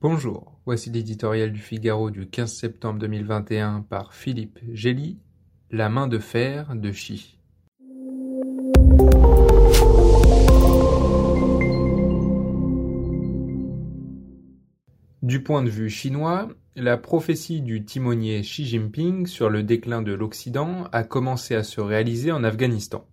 Bonjour, voici l'éditorial du Figaro du 15 septembre 2021 par Philippe Gély, La main de fer de Xi. Du point de vue chinois, la prophétie du timonier Xi Jinping sur le déclin de l'Occident a commencé à se réaliser en Afghanistan.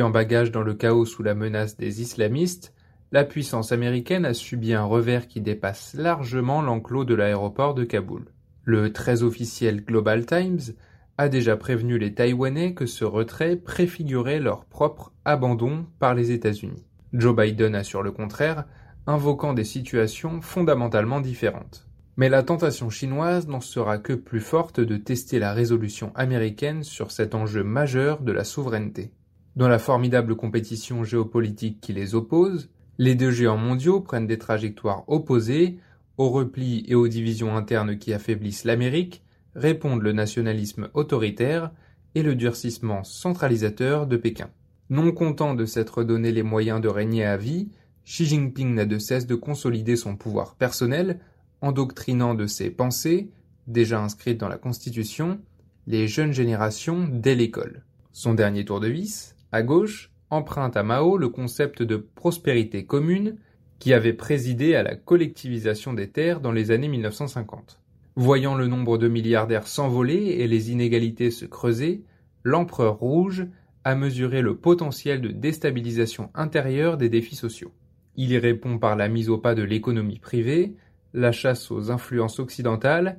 en bagage dans le chaos sous la menace des islamistes, la puissance américaine a subi un revers qui dépasse largement l'enclos de l'aéroport de Kaboul. Le très officiel Global Times a déjà prévenu les Taïwanais que ce retrait préfigurait leur propre abandon par les États-Unis. Joe Biden assure le contraire, invoquant des situations fondamentalement différentes. Mais la tentation chinoise n'en sera que plus forte de tester la résolution américaine sur cet enjeu majeur de la souveraineté. Dans la formidable compétition géopolitique qui les oppose, les deux géants mondiaux prennent des trajectoires opposées, au repli et aux divisions internes qui affaiblissent l'Amérique, répondent le nationalisme autoritaire et le durcissement centralisateur de Pékin. Non content de s'être donné les moyens de régner à vie, Xi Jinping n'a de cesse de consolider son pouvoir personnel, endoctrinant de ses pensées, déjà inscrites dans la Constitution, les jeunes générations dès l'école. Son dernier tour de vis, à gauche, emprunte à Mao le concept de prospérité commune qui avait présidé à la collectivisation des terres dans les années 1950. Voyant le nombre de milliardaires s'envoler et les inégalités se creuser, l'empereur rouge a mesuré le potentiel de déstabilisation intérieure des défis sociaux. Il y répond par la mise au pas de l'économie privée, la chasse aux influences occidentales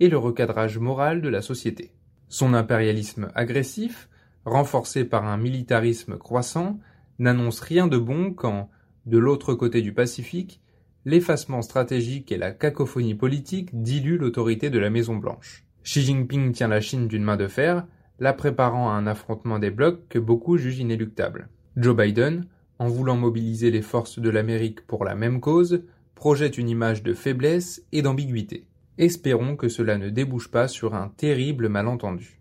et le recadrage moral de la société. Son impérialisme agressif renforcé par un militarisme croissant, n'annonce rien de bon quand, de l'autre côté du Pacifique, l'effacement stratégique et la cacophonie politique diluent l'autorité de la Maison-Blanche. Xi Jinping tient la Chine d'une main de fer, la préparant à un affrontement des blocs que beaucoup jugent inéluctable. Joe Biden, en voulant mobiliser les forces de l'Amérique pour la même cause, projette une image de faiblesse et d'ambiguïté. Espérons que cela ne débouche pas sur un terrible malentendu.